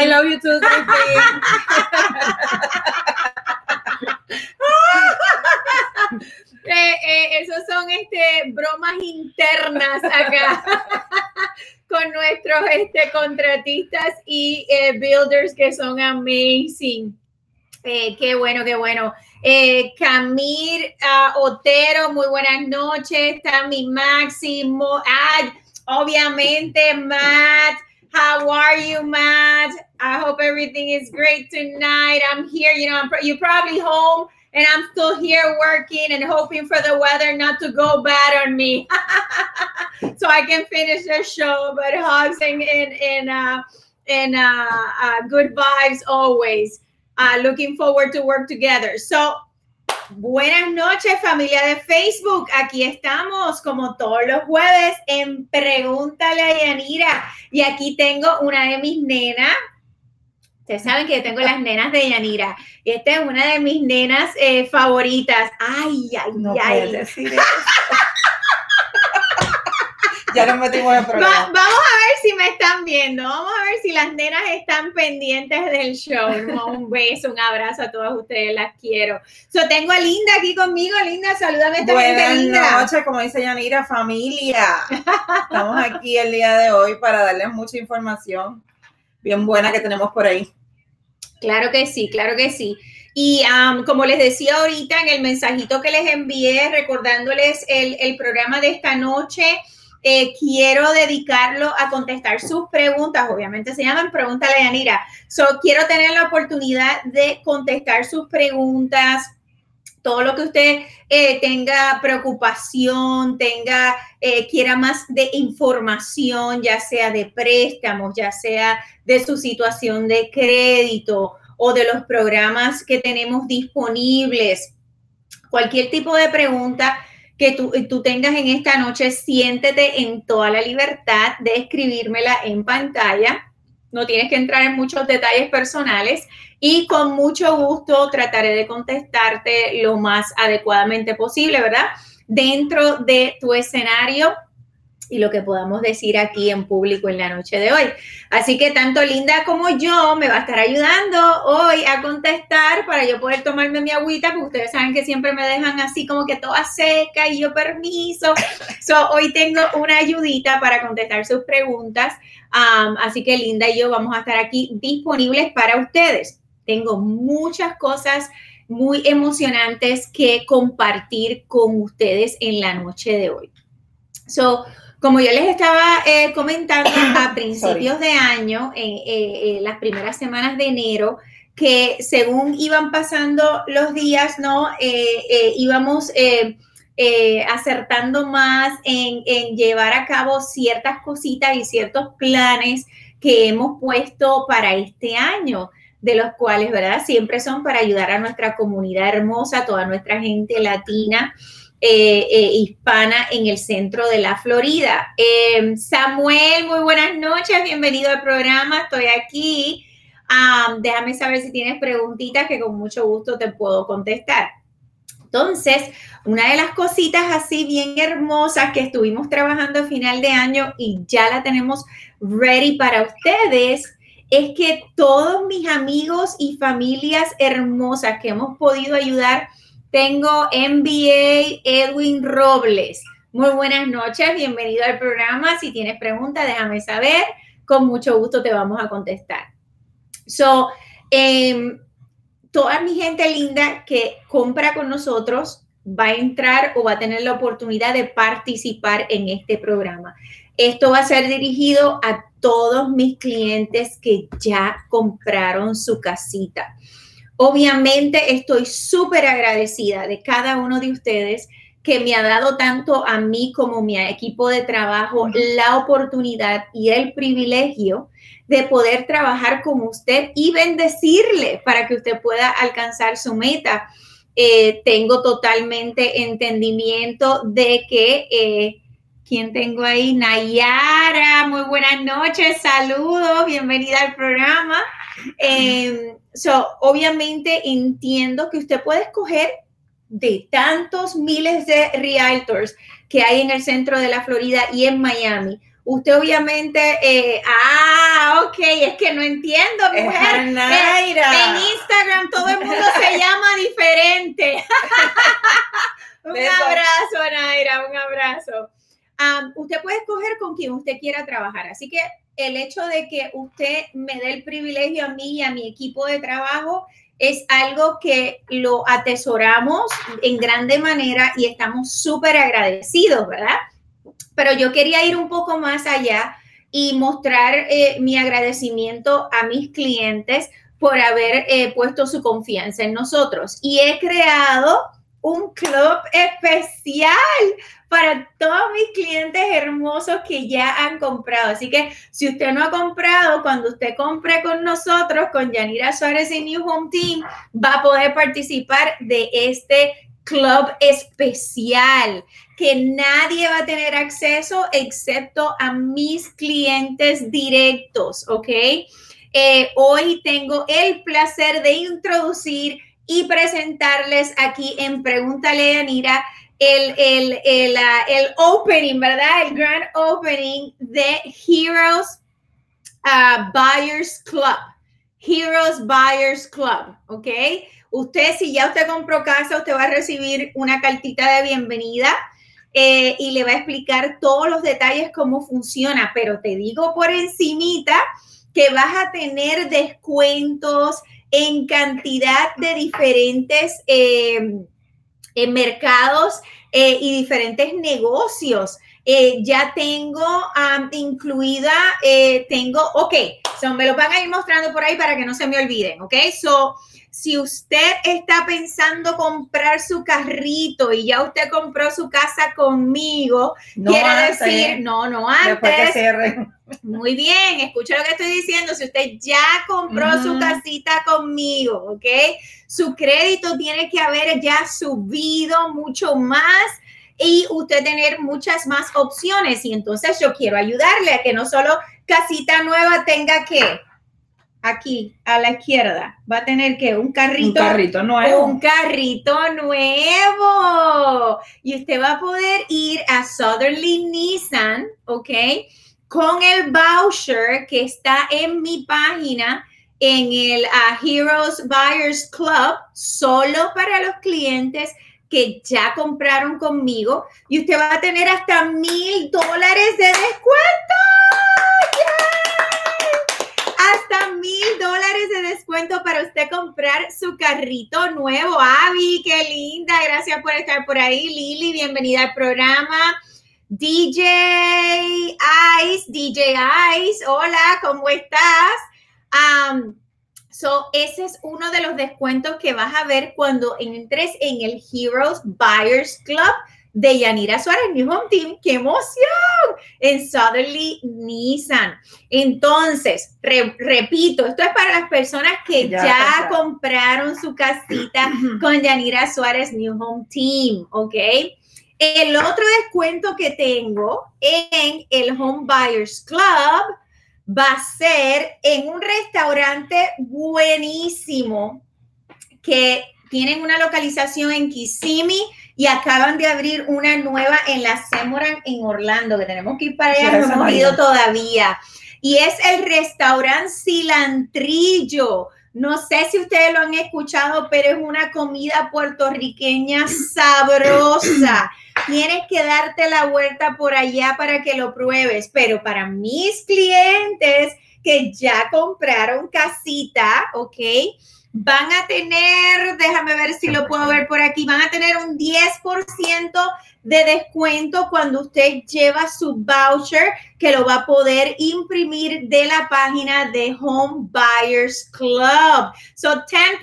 I love you too, eh, eh, esos son este, bromas internas acá con nuestros este, contratistas y eh, builders que son amazing. Eh, qué bueno, qué bueno. Eh, Camir uh, Otero, muy buenas noches. Está mi Máximo. Ah, obviamente, Matt. How are you, Matt? I hope everything is great tonight. I'm here. You know, I'm you're probably home, and I'm still here working and hoping for the weather not to go bad on me, so I can finish the show. But hugs and and and, uh, and uh, uh, good vibes always. Uh, looking forward to work together. So, buenas noches familia de Facebook. Aquí estamos como todos los jueves en Pregúntale a Yanira. Y aquí tengo una de mis nenas. Ustedes saben que yo tengo las nenas de Yanira. Y esta es una de mis nenas eh, favoritas. Ay, ay, No ay. puedes decir eso. ya nos metimos en Va- problema. vamos a ver si me están viendo. Vamos a ver si las nenas están pendientes del show. Un beso, un abrazo a todas ustedes. Las quiero. So, tengo a Linda aquí conmigo. Linda, salúdame gente Buenas noches, como dice Yanira, familia. Estamos aquí el día de hoy para darles mucha información bien buena que tenemos por ahí. Claro que sí, claro que sí. Y como les decía ahorita en el mensajito que les envié, recordándoles el, el programa de esta noche, eh, quiero dedicarlo a contestar sus preguntas. Obviamente se llaman Pregúntale a Yanira. So, quiero tener la oportunidad de contestar sus preguntas, todo lo que usted eh, tenga preocupación, tenga, eh, quiera más de información, ya sea de préstamos, ya sea de su situación de crédito o de los programas que tenemos disponibles. Cualquier tipo de pregunta que tú, tú tengas en esta noche, siéntete en toda la libertad de escribírmela en pantalla. No tienes que entrar en muchos detalles personales y con mucho gusto trataré de contestarte lo más adecuadamente posible, ¿verdad? Dentro de tu escenario y lo que podamos decir aquí en público en la noche de hoy. Así que tanto Linda como yo me va a estar ayudando hoy a contestar para yo poder tomarme mi agüita, porque ustedes saben que siempre me dejan así como que toda seca y yo permiso. So, hoy tengo una ayudita para contestar sus preguntas. Así que Linda y yo vamos a estar aquí disponibles para ustedes. Tengo muchas cosas muy emocionantes que compartir con ustedes en la noche de hoy. So, como yo les estaba eh, comentando a principios de año, en eh, eh, las primeras semanas de enero, que según iban pasando los días, ¿no? Íbamos acertando más en, en llevar a cabo ciertas cositas y ciertos planes que hemos puesto para este año de los cuales, ¿verdad? Siempre son para ayudar a nuestra comunidad hermosa, toda nuestra gente latina, eh, eh, hispana en el centro de la Florida. Eh, Samuel, muy buenas noches, bienvenido al programa, estoy aquí. Déjame saber si tienes preguntitas que con mucho gusto te puedo contestar. Entonces, una de las cositas así bien hermosas que estuvimos trabajando a final de año y ya la tenemos ready para ustedes es que todos mis amigos y familias hermosas que hemos podido ayudar, tengo MBA Edwin Robles. Muy buenas noches, bienvenido al programa. Si tienes preguntas, déjame saber. Con mucho gusto te vamos a contestar. So, eh, toda mi gente linda que compra con nosotros va a entrar o va a tener la oportunidad de participar en este programa. Esto va a ser dirigido a todos mis clientes que ya compraron su casita. Obviamente estoy súper agradecida de cada uno de ustedes que me ha dado tanto a mí como mi equipo de trabajo la oportunidad y el privilegio de poder trabajar con usted y bendecirle para que usted pueda alcanzar su meta. Eh, tengo totalmente entendimiento de que, eh, ¿quién tengo ahí? Nayara, muy buenas noches, saludos, bienvenida al programa. Eh, so, obviamente entiendo que usted puede escoger de tantos miles de realtors que hay en el centro de la Florida y en Miami usted obviamente, eh, ah, ok, es que no entiendo, mujer. En, en Instagram todo el mundo se llama diferente. un abrazo, Naira, un abrazo. Usted puede escoger con quien usted quiera trabajar, así que el hecho de que usted me dé el privilegio a mí y a mi equipo de trabajo es algo que lo atesoramos en grande manera y estamos súper agradecidos, ¿verdad? Pero yo quería ir un poco más allá y mostrar eh, mi agradecimiento a mis clientes por haber eh, puesto su confianza en nosotros. Y he creado un club especial para todos mis clientes hermosos que ya han comprado. Así que si usted no ha comprado, cuando usted compre con nosotros, con Yanira Suárez y New Home Team, va a poder participar de este club especial que nadie va a tener acceso excepto a mis clientes directos, ¿ok? Eh, hoy tengo el placer de introducir y presentarles aquí en Pregúntale a Yanira el, el, el, uh, el, opening, ¿verdad? El grand opening de Heroes uh, Buyers Club. Heroes Buyers Club, ¿ok? Usted, si ya usted compró casa, usted va a recibir una cartita de bienvenida eh, y le va a explicar todos los detalles cómo funciona, pero te digo por encimita que vas a tener descuentos en cantidad de diferentes... Eh, en mercados eh, y diferentes negocios. Eh, ya tengo incluida, eh, tengo, ok, so me lo van a ir mostrando por ahí para que no se me olviden, ok, so si usted está pensando comprar su carrito y ya usted compró su casa conmigo, quiere decir, no, no antes. Muy bien, escucha lo que estoy diciendo. Si usted ya compró su casita conmigo, ¿ok? Su crédito tiene que haber ya subido mucho más y usted tener muchas más opciones. Y entonces yo quiero ayudarle a que no solo casita nueva tenga que aquí a la izquierda va a tener que un carrito, un carrito nuevo. Un carrito nuevo. Y usted va a poder ir a Southerly Nissan, ¿ok? Con el voucher que está en mi página en el uh, Heroes Buyers Club, solo para los clientes que ya compraron conmigo. Y usted va a tener hasta mil dólares de descuento hasta mil dólares de descuento para usted comprar su carrito nuevo. Avi, qué linda. Gracias por estar por ahí. Lili, bienvenida al programa. DJ Ice, DJ Ice, hola, ¿cómo estás? Um, so, ese es uno de los descuentos que vas a ver cuando entres en el Heroes Buyers Club de Yanira Suárez, New Home Team. ¡Qué emoción! En Southerly Nissan. Entonces, repito, esto es para las personas que ya, compraron su casita con Yanira Suárez, New Home Team, ¿ok? El otro descuento que tengo en el Home Buyers Club va a ser en un restaurante buenísimo que tienen una localización en Kissimmee y acaban de abrir una nueva en la Semoran en Orlando, que tenemos que ir para allá, no hemos ido todavía. Y es el restaurante Cilantrillo. No sé si ustedes lo han escuchado, pero es una comida puertorriqueña sabrosa. Tienes que darte la vuelta por allá para que lo pruebes. Pero para mis clientes que ya compraron casita, ¿ok? van a tener, déjame ver si lo puedo ver por aquí, van a tener un 10% de descuento cuando usted lleva su voucher que lo va a poder imprimir de la página de Home Buyers Club. So 10%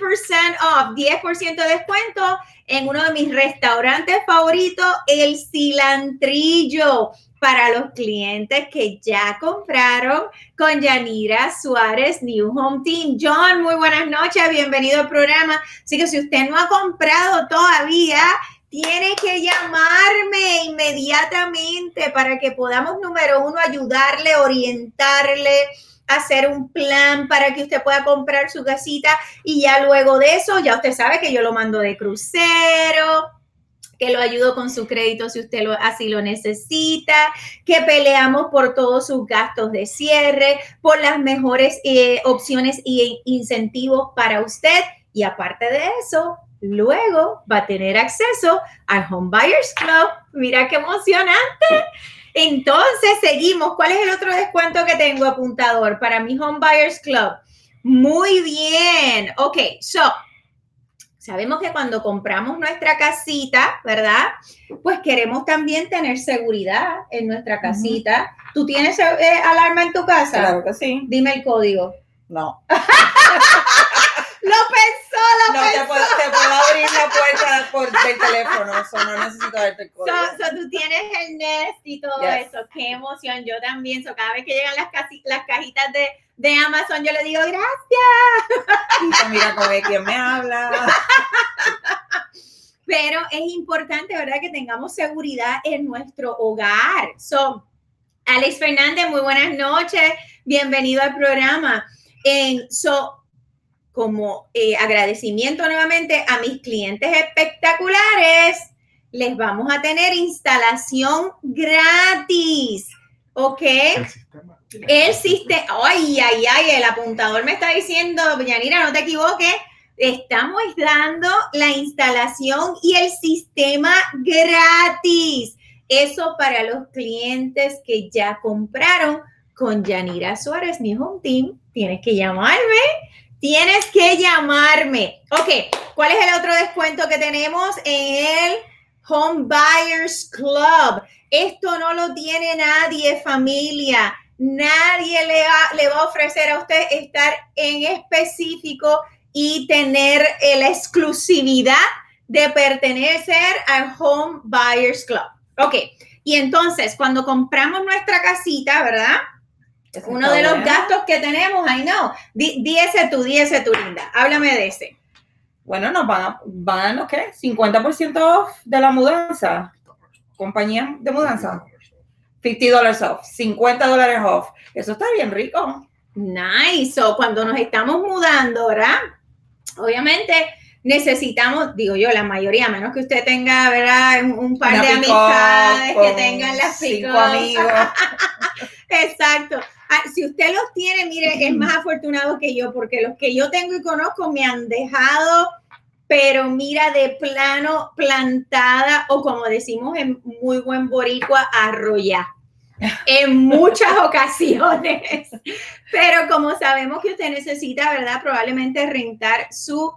off, 10% de descuento en uno de mis restaurantes favoritos, el cilantrillo para los clientes que ya compraron con Yanira Suárez New Home Team. John, muy buenas noches, bienvenido al programa. Así que si usted no ha comprado todavía, tiene que llamarme inmediatamente para que podamos, número uno, ayudarle, orientarle, hacer un plan para que usted pueda comprar su casita y ya luego de eso, ya usted sabe que yo lo mando de crucero, que lo ayudo con su crédito si usted lo, así lo necesita, que peleamos por todos sus gastos de cierre, por las mejores eh, opciones e incentivos para usted. Y aparte de eso, luego va a tener acceso al Home Buyers Club. Mira qué emocionante. Entonces, seguimos. ¿Cuál es el otro descuento que tengo apuntador para mi Home Buyers Club? Muy bien. Ok, so Sabemos que cuando compramos nuestra casita, ¿verdad? Pues queremos también tener seguridad en nuestra casita. ¿Tú tienes eh, alarma en tu casa? Claro que sí. Dime el código. No. lo pensó, lo no, pensó. Te puedo, te puedo abrir la puerta por, del teléfono, so no necesito darte el código. So, tú tienes el Nest y todo eso. Qué emoción. Yo también. So, cada vez que llegan las, casi, las cajitas de de Amazon, yo le digo gracias. mira cómo es quien me habla. Pero es importante, ¿verdad? Que tengamos seguridad en nuestro hogar. So, Alex Fernández, muy buenas noches. Bienvenido al programa. En, so, como eh, agradecimiento nuevamente a mis clientes espectaculares, les vamos a tener instalación gratis. ¿Ok? El sistema, ay, ay, ay, el apuntador me está diciendo, Yanira, no te equivoques, estamos dando la instalación y el sistema gratis. Eso para los clientes que ya compraron con Yanira Suárez, mi home team. Tienes que llamarme, tienes que llamarme. Ok, ¿cuál es el otro descuento que tenemos en el Home Buyers Club? Esto no lo tiene nadie, familia nadie le, le va a ofrecer a usted estar en específico y tener la exclusividad de pertenecer al Home Buyers Club. Ok, y entonces cuando compramos nuestra casita, ¿verdad? Uno de los gastos que tenemos, ay no, di, ese tú, di ese tú, Linda, háblame de ese. Bueno, nos van a, van a ¿qué? 50% de la mudanza, compañía de mudanza. 50 dólares off, 50 dólares off. Eso está bien rico. Nice. O cuando nos estamos mudando, ¿verdad? Obviamente necesitamos, digo yo, la mayoría, menos que usted tenga, ¿verdad? Un, par de amistades que tengan las cinco amigos. Exacto. Ah, si usted los tiene, mire, es más afortunado que yo, porque los que yo tengo y conozco me han dejado, pero mira, de plano plantada, o como decimos en muy buen boricua, arroya en muchas ocasiones. Pero como sabemos que usted necesita, ¿verdad? Probablemente rentar su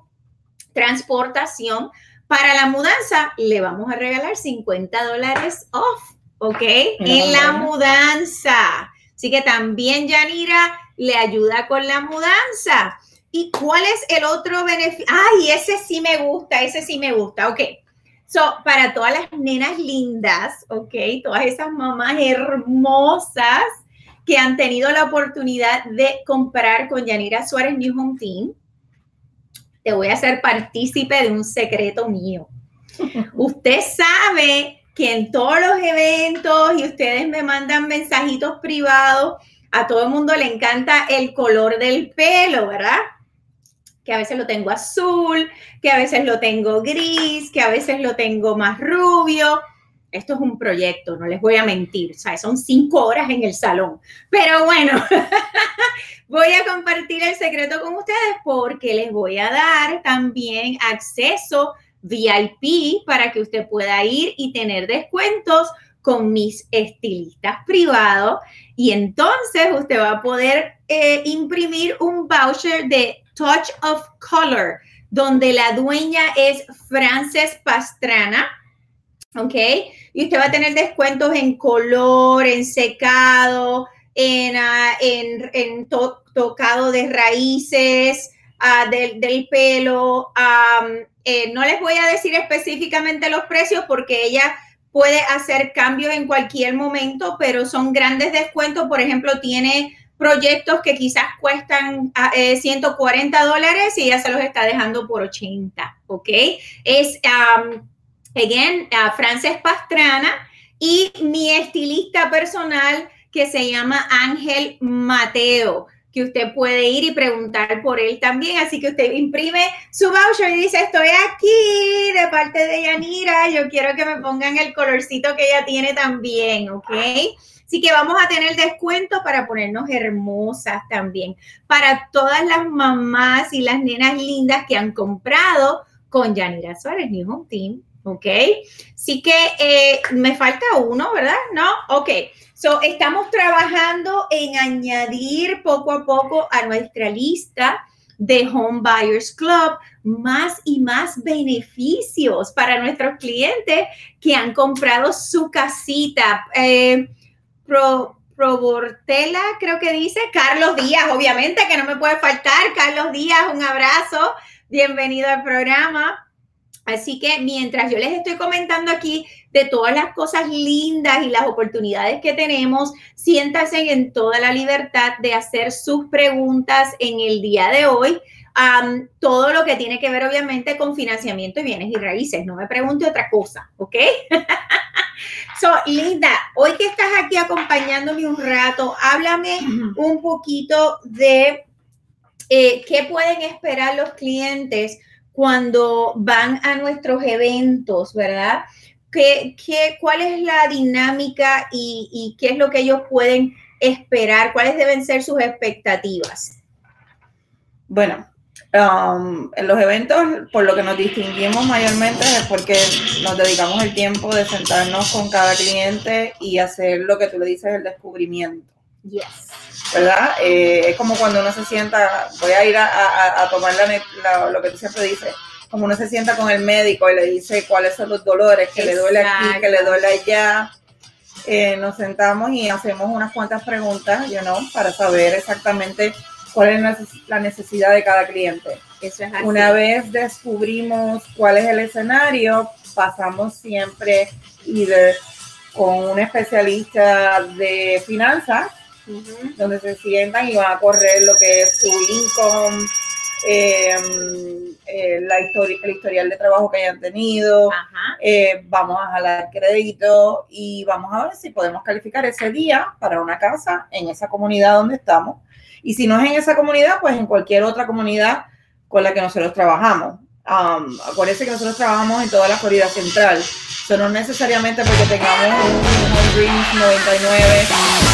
transportación para la mudanza, le vamos a regalar 50 dólares off, ¿ok? En la mudanza. Así que también Yanira le ayuda con la mudanza. ¿Y cuál es el otro beneficio? Ay, ese sí me gusta, ese sí me gusta, ok. So, para todas las nenas lindas, ¿ok? Todas esas mamás hermosas que han tenido la oportunidad de comprar con Yanira Suárez New Home Team, te voy a hacer partícipe de un secreto mío. Usted sabe que en todos los eventos y ustedes me mandan mensajitos privados, a todo el mundo le encanta el color del pelo, ¿verdad? que a veces lo tengo azul, que a veces lo tengo gris, que a veces lo tengo más rubio. Esto es un proyecto, no les voy a mentir, o son cinco horas en el salón. Pero bueno, voy a compartir el secreto con ustedes porque les voy a dar también acceso VIP para que usted pueda ir y tener descuentos con mis estilistas privados y entonces usted va a poder eh, imprimir un voucher de Touch of Color, donde la dueña es Frances Pastrana. ¿Ok? Y usted va a tener descuentos en color, en secado, en, ah, en, tocado de raíces, ah, del, pelo. Eh, no les voy a decir específicamente los precios porque ella puede hacer cambios en cualquier momento, pero son grandes descuentos. Por ejemplo, tiene proyectos que quizás cuestan 140 ah, eh, dólares y ella se los está dejando por 80, ¿ok? Es, um, again, uh, Frances Pastrana y mi estilista personal que se llama Ángel Mateo. Que usted puede ir y preguntar por él también. Así que usted imprime su voucher y dice, estoy aquí de parte de Yanira, yo quiero que me pongan el colorcito que ella tiene también, ¿ok? Así que vamos a tener descuento para ponernos hermosas también. Para todas las mamás y las nenas lindas que han comprado con Yanira Suárez, New Home Team, ¿ok? Así que eh, me falta uno, ¿verdad? ¿No? Ok. So, estamos trabajando en añadir poco a poco a nuestra lista de Home Buyers Club más y más beneficios para nuestros clientes que han comprado su casita. Eh, Pro, Probortela, creo que dice, Carlos Díaz, obviamente que no me puede faltar. Carlos Díaz, un abrazo, bienvenido al programa. Así que mientras yo les estoy comentando aquí de todas las cosas lindas y las oportunidades que tenemos, siéntanse en toda la libertad de hacer sus preguntas en el día de hoy. todo lo que tiene que ver obviamente con financiamiento y bienes y raíces. No me pregunte otra cosa, ¿ok? so, Linda, hoy que estás aquí acompañándome un rato, háblame un poquito de eh, qué pueden esperar los clientes cuando van a nuestros eventos, ¿verdad? ¿Qué, qué, cuál es la dinámica y, qué es lo que ellos pueden esperar? ¿Cuáles deben ser sus expectativas? Bueno, um, en los eventos, por lo que nos distinguimos mayormente es porque nos dedicamos el tiempo de sentarnos con cada cliente y hacer lo que tú le dices, el descubrimiento. Yes. ¿Verdad? Eh, es como cuando uno se sienta, voy a ir a, tomar lo que tú siempre dices, como uno se sienta con el médico y le dice cuáles son los dolores, que le duele aquí, que le duele allá. Eh, nos sentamos y hacemos unas cuantas preguntas, you know, para saber exactamente cuál es la necesidad de cada cliente. Una vez descubrimos cuál es el escenario, pasamos siempre either con un especialista de finanzas donde se sientan y van a correr lo que es su income, em, eh, la historia, el historial de trabajo que hayan tenido, eh, vamos a jalar crédito y vamos a ver si podemos calificar ese día para una casa en esa comunidad donde estamos. Y si no es en esa comunidad, pues en cualquier otra comunidad con la que nosotros trabajamos. Um, acuérdense que nosotros trabajamos en toda la Florida Central. Eso no necesariamente porque tengamos un, Dreams 99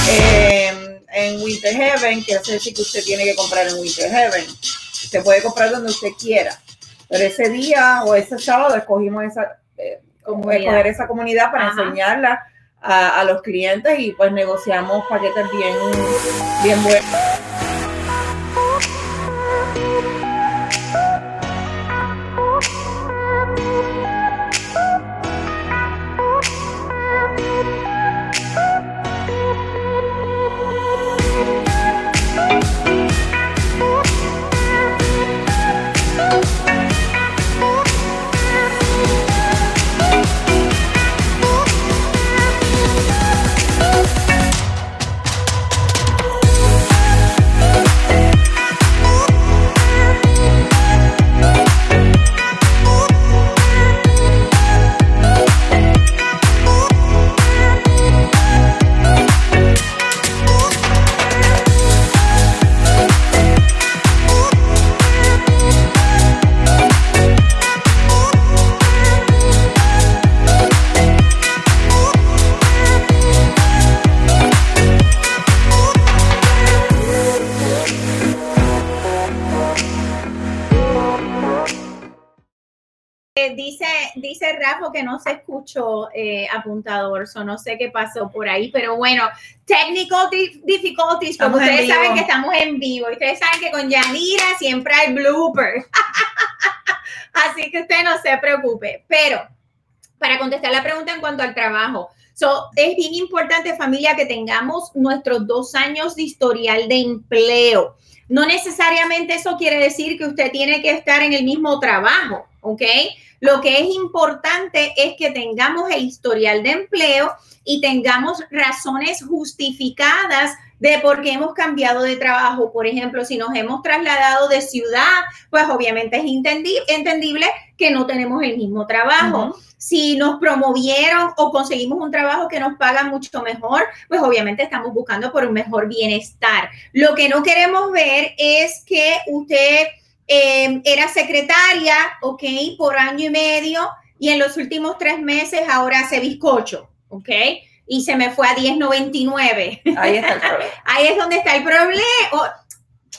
eh, en Winter Heaven, quiere decir que usted tiene que comprar en Winter Heaven. Usted puede comprar donde usted quiera. Pero ese día o ese sábado escogimos esa, eh, escoger esa comunidad para enseñarla a, a, los clientes y pues negociamos paquetes bien, bien buenos. Que no se escuchó eh, apuntador, o no sé qué pasó por ahí, pero bueno, technical difficulties, como ustedes saben que estamos en vivo, y ustedes saben que con Yanira siempre hay blooper. Así que usted no se preocupe, pero para contestar la pregunta en cuanto al trabajo, So, es bien importante, familia, que tengamos nuestros dos años de historial de empleo. No necesariamente eso quiere decir que usted tiene que estar en el mismo trabajo, ¿ok? Lo que es importante es que tengamos el historial de empleo y tengamos razones justificadas de por qué hemos cambiado de trabajo. Por ejemplo, si nos hemos trasladado de ciudad, pues obviamente es entendible que no tenemos el mismo trabajo. si nos promovieron o conseguimos un trabajo que nos paga mucho mejor, pues obviamente estamos buscando por un mejor bienestar. Lo que no queremos ver es que usted eh, era secretaria, ok, por año y medio y en los últimos tres meses ahora hace bizcocho, ok y se me fue a 10.99. Ahí está el problema. Ahí es donde está el problema.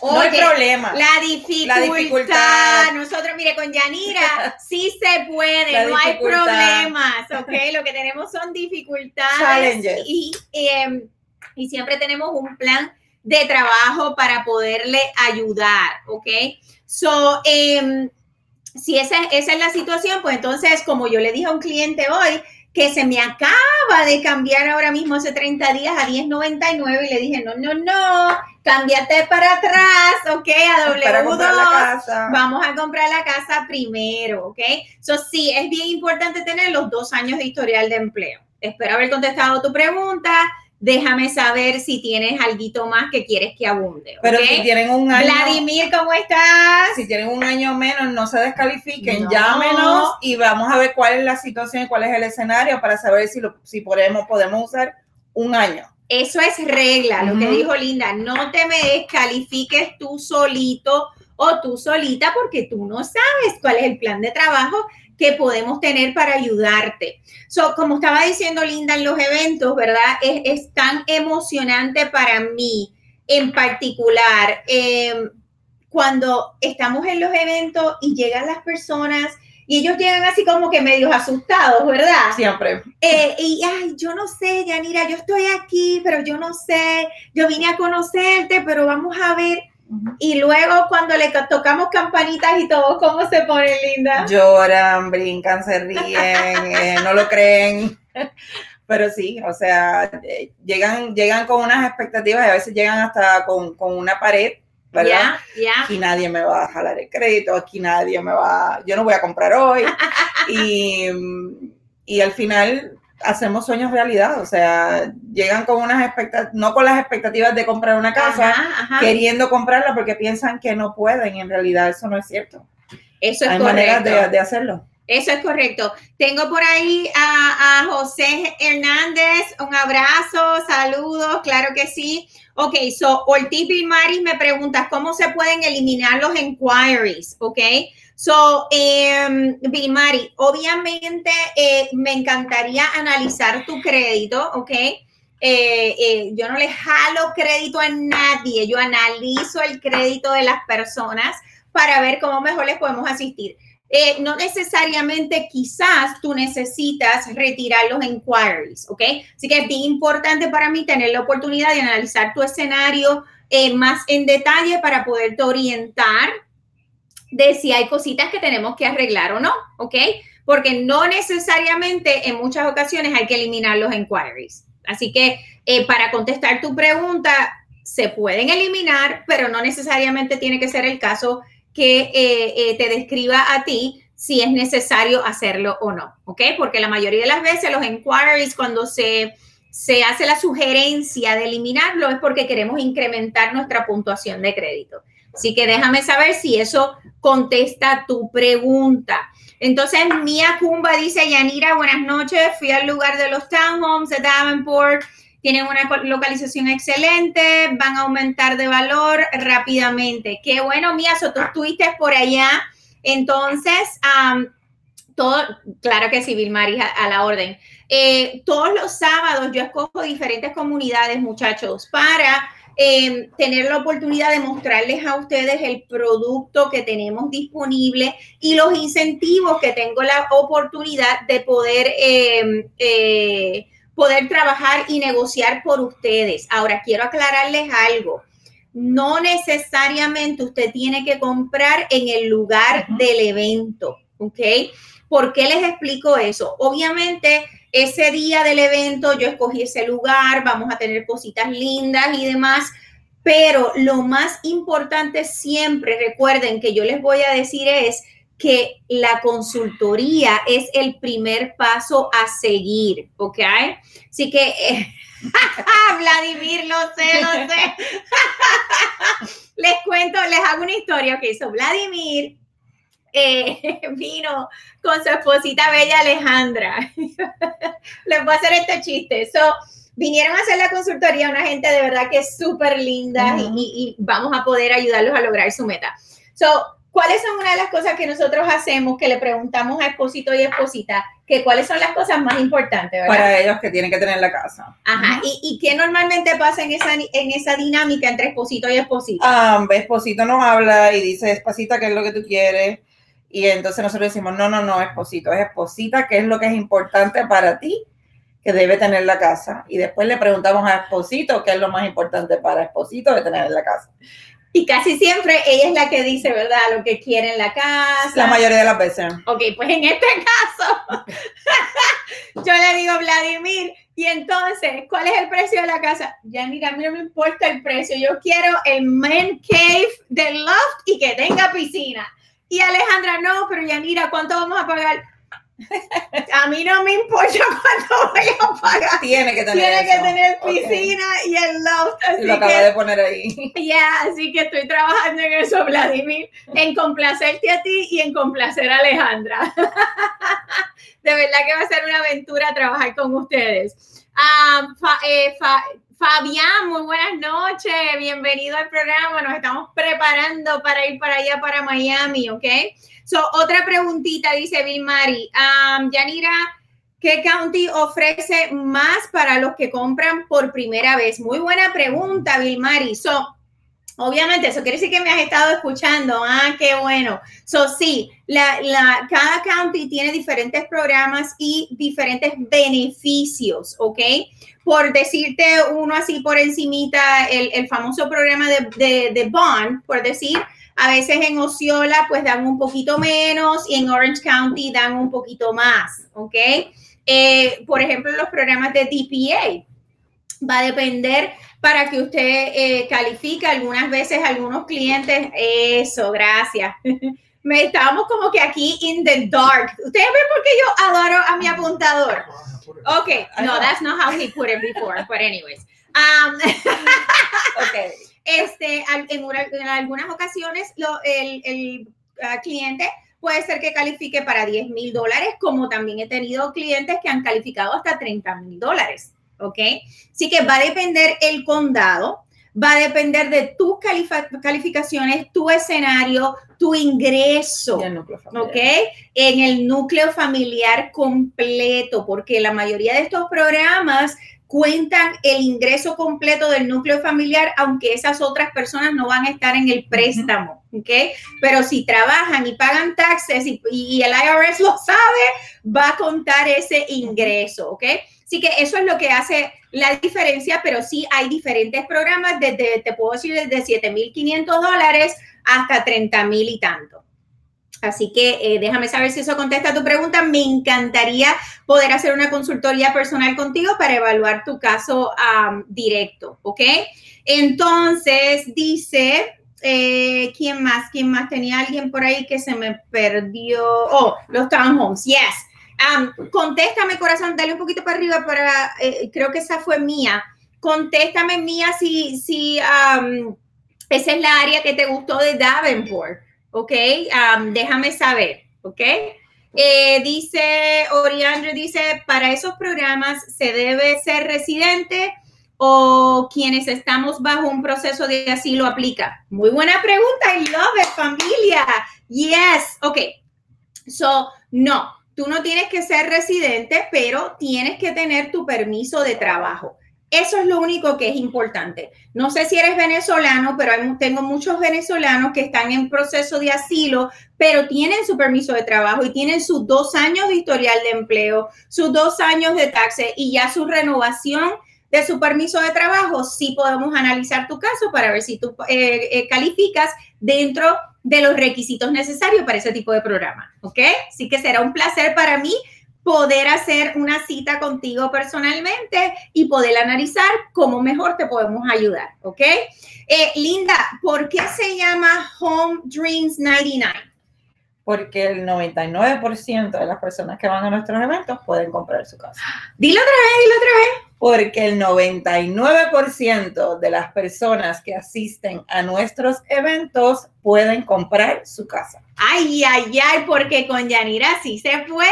no hay problema. La dificultad. Nosotros, mire, con Yanira sí se puede, no hay problemas, ¿ok? Lo que tenemos son dificultades y, em, y siempre tenemos un plan de trabajo para poderle ayudar, ¿ok? So, um, si esa, esa es la situación, pues entonces, como yo le dije a un cliente hoy, que se me acaba de cambiar ahora mismo hace 30 días a 10.99 y le dije, no, no, no, cámbiate para atrás, ok, a W2, vamos a comprar la casa primero, ok. Eso sí, es bien importante tener los dos años de historial de empleo. Espero haber contestado tu pregunta déjame saber si tienes algo más que quieres que abunde. Pero si tienen un año. Vladimir, ¿cómo estás? Si tienen un año menos, no se descalifiquen, llámenos y vamos a ver cuál es la situación y cuál es el escenario para saber si, lo, si podemos, podemos usar un año. Eso es regla, lo que dijo Linda. No te me descalifiques tú solito o tú solita porque tú no sabes cuál es el plan de trabajo que podemos tener para ayudarte. So, como estaba diciendo Linda en los eventos, ¿verdad? Es, tan emocionante para mí en particular em, cuando estamos en los eventos y llegan las personas y ellos llegan así como que medios asustados, ¿verdad? Siempre. Eh, y, ay, yo no sé, Yanira, yo estoy aquí, pero yo no sé, yo vine a conocerte, pero vamos a ver. Y luego cuando le tocamos campanitas y todo, ¿cómo se pone linda? Lloran, brincan, se ríen, eh, no lo creen. Pero sí, o sea, eh, llegan, llegan con unas expectativas y a veces llegan hasta con, una pared, ¿verdad? Y nadie me va a jalar el crédito, aquí nadie me va, yo no voy a comprar hoy. y, y al final hacemos sueños realidad, o sea, llegan con unas expectativas, no con las expectativas de comprar una casa, queriendo comprarla porque piensan que no pueden, en realidad eso no es cierto. Eso es Hay correcto. maneras de, hacerlo. Eso es correcto. Tengo por ahí a, a, José Hernández. Un abrazo, saludos, claro que sí. Ok, so Ortiz Maris me preguntas cómo se pueden eliminar los inquiries, ok. So, eh, Mari, obviamente eh, me encantaría analizar tu crédito, ¿ok? Eh, eh, yo no le jalo crédito a nadie, yo analizo el crédito de las personas para ver cómo mejor les podemos asistir. no necesariamente quizás tú necesitas retirar los inquiries, ¿ok? Así que es bien importante para mí tener la oportunidad de analizar tu escenario más en detalle para poderte orientar de si hay cositas que tenemos que arreglar o no, ¿ok? Porque no necesariamente en muchas ocasiones hay que eliminar los inquiries. Así que eh, para contestar tu pregunta, se pueden eliminar, pero no necesariamente tiene que ser el caso que eh, eh, te describa a ti si es necesario hacerlo o no, ¿ok? Porque la mayoría de las veces los inquiries cuando se, se hace la sugerencia de eliminarlo es porque queremos incrementar nuestra puntuación de crédito. Así que déjame saber si eso contesta tu pregunta. Entonces, Mia Kumba dice, Yanira, buenas noches, fui al lugar de los townhomes de Davenport, tienen una localización excelente, van a aumentar de valor rápidamente. Qué bueno, Mia, so tú estuviste por allá. Entonces, todo, claro que sí, Vilmari, a, la orden. Eh, todos los sábados yo escojo diferentes comunidades, muchachos, para Em, tener la oportunidad de mostrarles a ustedes el producto que tenemos disponible y los incentivos que tengo la oportunidad de poder, em, eh, poder trabajar y negociar por ustedes. Ahora, quiero aclararles algo. No necesariamente usted tiene que comprar en el lugar del evento, ¿ok? ¿Por qué les explico eso? Obviamente, ese día del evento yo escogí ese lugar, vamos a tener cositas lindas y demás, pero lo más importante siempre, recuerden que yo les voy a decir es que la consultoría es el primer paso a seguir, ¿ok? Así que, eh, Vladimir, lo sé, lo sé. les cuento, les hago una historia, ok, so Vladimir eh, vino con su esposita bella Alejandra. Les voy a hacer este chiste. So, vinieron a hacer la consultoría una gente de verdad que es súper linda y, vamos a poder ayudarlos a lograr su meta. So, ¿cuáles son una de las cosas que nosotros hacemos que le preguntamos a esposito y esposita? Que cuáles son las cosas más importantes, Para ellos que tienen que tener la casa. Ajá. ¿Y, ¿Y, qué normalmente pasa en esa, en esa dinámica entre esposito y esposita? Ah, esposito nos habla y dice, esposita, ¿qué es lo que tú quieres? Y entonces nosotros decimos, no, no, no, esposito, es esposita, ¿qué es lo que es importante para ti? que debe tener la casa. Y después le preguntamos a Esposito qué es lo más importante para Esposito de tener en la casa. Y casi siempre ella es la que dice, ¿verdad? Lo que quiere en la casa. La mayoría de las veces. Ok, pues en este caso, yo le digo, Vladimir, y entonces, ¿cuál es el precio de la casa? Ya mira, a mí no me importa el precio, yo quiero el man cave del loft y que tenga piscina. Y Alejandra, no, pero ya mira, ¿cuánto vamos a pagar? A mí no me importa cuánto voy a pagar. Tiene que tener, Tiene que tener piscina y el loft. Así lo acabo de poner ahí. Ya, así que estoy trabajando en eso, Vladimir, en complacerte a ti y en complacer a Alejandra. De verdad que va a ser una aventura trabajar con ustedes. Ah, eh, Fabián, muy buenas noches, bienvenido al programa. Nos estamos preparando para ir para allá, para Miami, ¿ok? So, otra preguntita, dice Bill Mari. Um, Yanira, ¿qué county ofrece más para los que compran por primera vez? Muy buena pregunta, Bill Mari. So, obviamente, eso quiere decir que me has estado escuchando. Ah, qué bueno. So, sí, la, cada county tiene diferentes programas y diferentes beneficios, ¿ok? Por decirte uno así por encimita, el, el famoso programa de, de, Bond, por decir, a veces en Osceola pues dan un poquito menos y en Orange County dan un poquito más, ¿ok? Eh, por ejemplo, los programas de DPA. Va a depender para que usted eh, califique. Algunas veces algunos clientes, eso, gracias. Me estábamos como que aquí in the dark. Ustedes ven por qué yo adoro a mi apuntador. Ok, no, that's not how he put it before, but anyways. Um, okay. Este, en, algunas ocasiones el, ah, cliente puede ser que califique para 10 mil dólares, como también he tenido clientes que han calificado hasta 30 mil dólares, ¿ok? Así que va a depender el condado, va a depender de tus calificaciones, tu escenario, tu ingreso, ¿ok? En el núcleo familiar completo, porque la mayoría de estos programas cuentan el ingreso completo del núcleo familiar, aunque esas otras personas no van a estar en el préstamo, ¿ok? Pero si trabajan y pagan taxes y, el IRS lo sabe, va a contar ese ingreso, ¿ok? Así que eso es lo que hace la diferencia, pero sí hay diferentes programas, desde, te puedo decir, desde 7.500 dólares hasta 30.000 y tanto. Así que eh, déjame saber si eso contesta tu pregunta. Me encantaría poder hacer una consultoría personal contigo para evaluar tu caso directo, ¿ok? Entonces, dice, eh, ¿quién más? ¿Quién más? Tenía alguien por ahí que se me perdió. Oh, los townhomes, yes. Contéstame, corazón, dale un poquito para arriba para, eh, creo que esa fue mía. Contéstame, mía, si, si esa es la área que te gustó de Davenport. ¿ok? déjame saber, ¿ok? Eh, dice, Oriandro dice, para esos programas se debe ser residente o quienes estamos bajo un proceso de asilo aplica. Muy buena pregunta, I love it, familia. Yes, ok. So, no, tú no tienes que ser residente, pero tienes que tener tu permiso de trabajo. Eso es lo único que es importante. No sé si eres venezolano, pero tengo muchos venezolanos que están en proceso de asilo, pero tienen su permiso de trabajo y tienen sus dos años de historial de empleo, sus dos años de taxes y ya su renovación de su permiso de trabajo. Sí podemos analizar tu caso para ver si tú eh, eh, calificas dentro de los requisitos necesarios para ese tipo de programa. ¿Ok? Así que será un placer para mí poder hacer una cita contigo personalmente y poder analizar cómo mejor te podemos ayudar, ¿ok? Eh, Linda, ¿por qué se llama Home Dreams 99? Porque el 99% de las personas que van a nuestros eventos pueden comprar su casa. Dilo otra vez, dilo otra vez. Porque el 99% de las personas que asisten a nuestros eventos pueden comprar su casa. Ay, ay, ay, porque con Yanira sí se puede.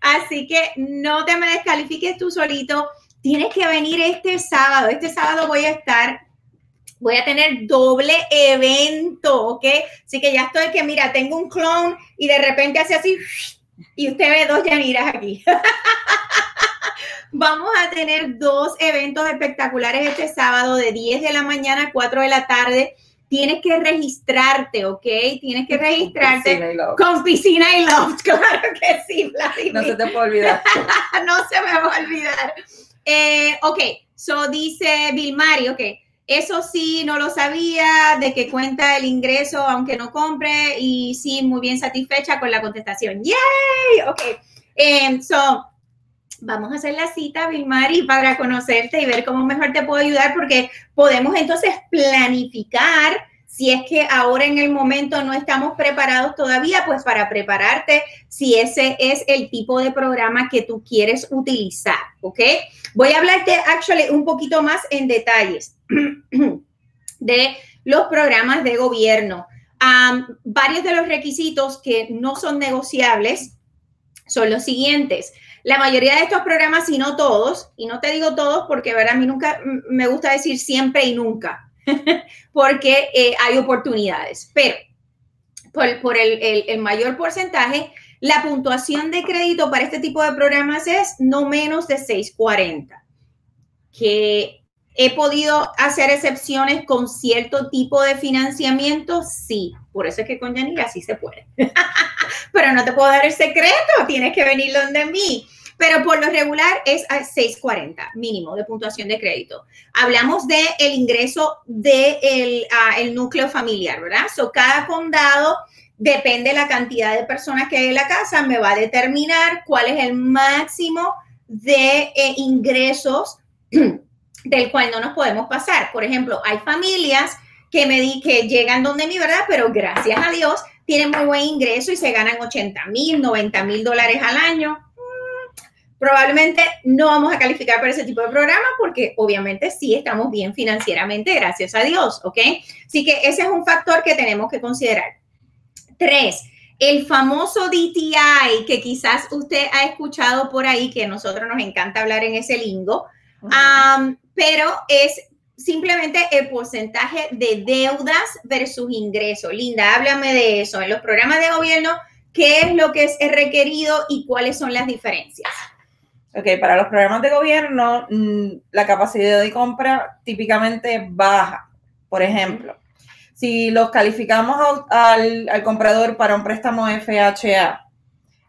Así que no te me descalifiques tú solito. Tienes que venir este sábado. Este sábado voy a estar voy a tener doble evento, ¿ok? Así que ya estoy que, mira, tengo un clon y de repente hace así y usted ve dos Yaniras aquí. Vamos a tener dos eventos espectaculares este sábado de 10 de la mañana a 4 de la tarde. Tienes que registrarte, ¿ok? Tienes que registrarte con piscina y loft. Claro que sí, Vladimir. No se te puede olvidar. no se me va a olvidar. Eh, ok, so dice Bill Mari, ok. Eso sí, no lo sabía, de que cuenta el ingreso aunque no compre y sí, muy bien satisfecha con la contestación. ¡Yay! Ok. Um, so, vamos a hacer la cita, Vilmari, para conocerte y ver cómo mejor te puedo ayudar, porque podemos entonces planificar si es que ahora en el momento no estamos preparados todavía, pues para prepararte si ese es el tipo de programa que tú quieres utilizar, ¿ok? Voy a hablarte, actually, un poquito más en detalles de los programas de gobierno. varios de los requisitos que no son negociables son los siguientes. La mayoría de estos programas, si no todos, y no te digo todos porque ¿verdad? a mí nunca me gusta decir siempre y nunca, porque eh, hay oportunidades, pero por, el, mayor porcentaje, la puntuación de crédito para este tipo de programas es no menos de 640, que he podido hacer excepciones con cierto tipo de financiamiento, sí, por eso es que con Yanira sí se puede, pero no te puedo dar el secreto, tienes que venir donde mí pero por lo regular es a 640 mínimo de puntuación de crédito. Hablamos de el ingreso del de el núcleo familiar, ¿verdad? So, cada condado, depende de la cantidad de personas que hay en la casa, me va a determinar cuál es el máximo de eh, ingresos del cual no nos podemos pasar. Por ejemplo, hay familias que me di que llegan donde mi verdad, pero gracias a Dios tienen muy buen ingreso y se ganan 80 mil, 90 mil dólares al año probablemente no vamos a calificar para ese tipo de programa porque obviamente sí estamos bien financieramente, gracias a Dios, ¿ok? Así que ese es un factor que tenemos que considerar. Tres, el famoso DTI que quizás usted ha escuchado por ahí, que a nosotros nos encanta hablar en ese lingo, pero es simplemente el porcentaje de deudas versus ingresos. Linda, háblame de eso. En los programas de gobierno, ¿qué es lo que es requerido y cuáles son las diferencias? Ok, para los programas de gobierno, mm, la capacidad de compra típicamente baja. Por ejemplo, si los calificamos al, comprador para un préstamo FHA,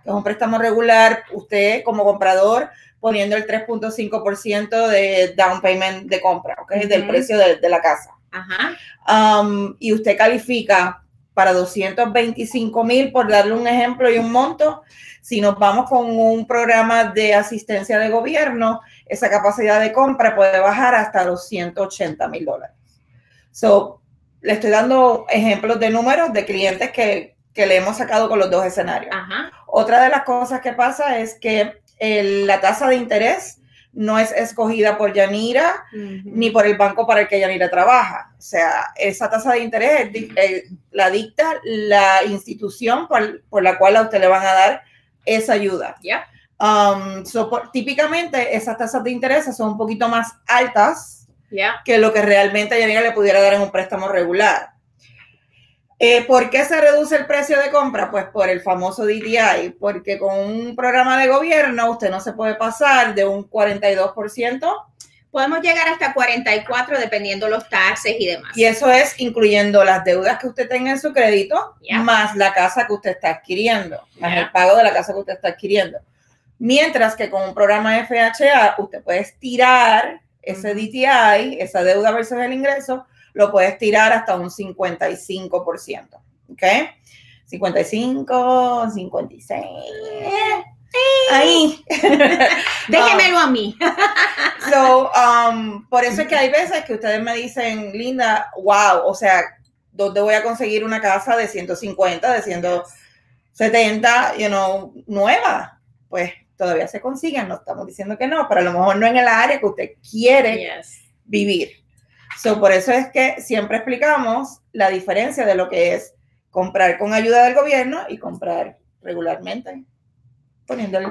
que es un préstamo regular, usted como comprador poniendo el 3.5% de down payment de compra, ¿ok? Del precio de, la casa. Ajá. Um, y usted califica para 225 mil, por darle un ejemplo y un monto, si nos vamos con un programa de asistencia de gobierno, esa capacidad de compra puede bajar hasta los 180 mil dólares. So, le estoy dando ejemplos de números de clientes que, le hemos sacado con los dos escenarios. Otra de las cosas que pasa es que la tasa de interés no es escogida por Yanira ni por el banco para el que Yanira trabaja. O sea, esa tasa de interés eh, la dicta la institución por, por, la cual a usted le van a dar esa ayuda. Yeah. Um, típicamente esas tasas de interés son un poquito más altas que lo que realmente Yanira le pudiera dar en un préstamo regular. Eh, ¿Por qué se reduce el precio de compra? Pues por el famoso DTI, porque con un programa de gobierno usted no se puede pasar de un 42%. Podemos llegar hasta 44 dependiendo los taxes y demás. Y eso es incluyendo las deudas que usted tenga en su crédito, más la casa que usted está adquiriendo, más el pago de la casa que usted está adquiriendo. Mientras que con un programa FHA usted puede estirar ese DTI, esa deuda versus el ingreso, lo puedes tirar hasta un 55%. ¿Ok? 55, 56. Ahí. Déjemelo a mí. so, um, por eso es que hay veces que ustedes me dicen, Linda, wow, o sea, ¿dónde voy a conseguir una casa de 150, de 170, you know, nueva? Pues todavía se consiguen, no estamos diciendo que no, pero a lo mejor no en el área que usted quiere vivir. So, por eso es que siempre explicamos la diferencia de lo que es comprar con ayuda del gobierno y comprar regularmente, poniendo el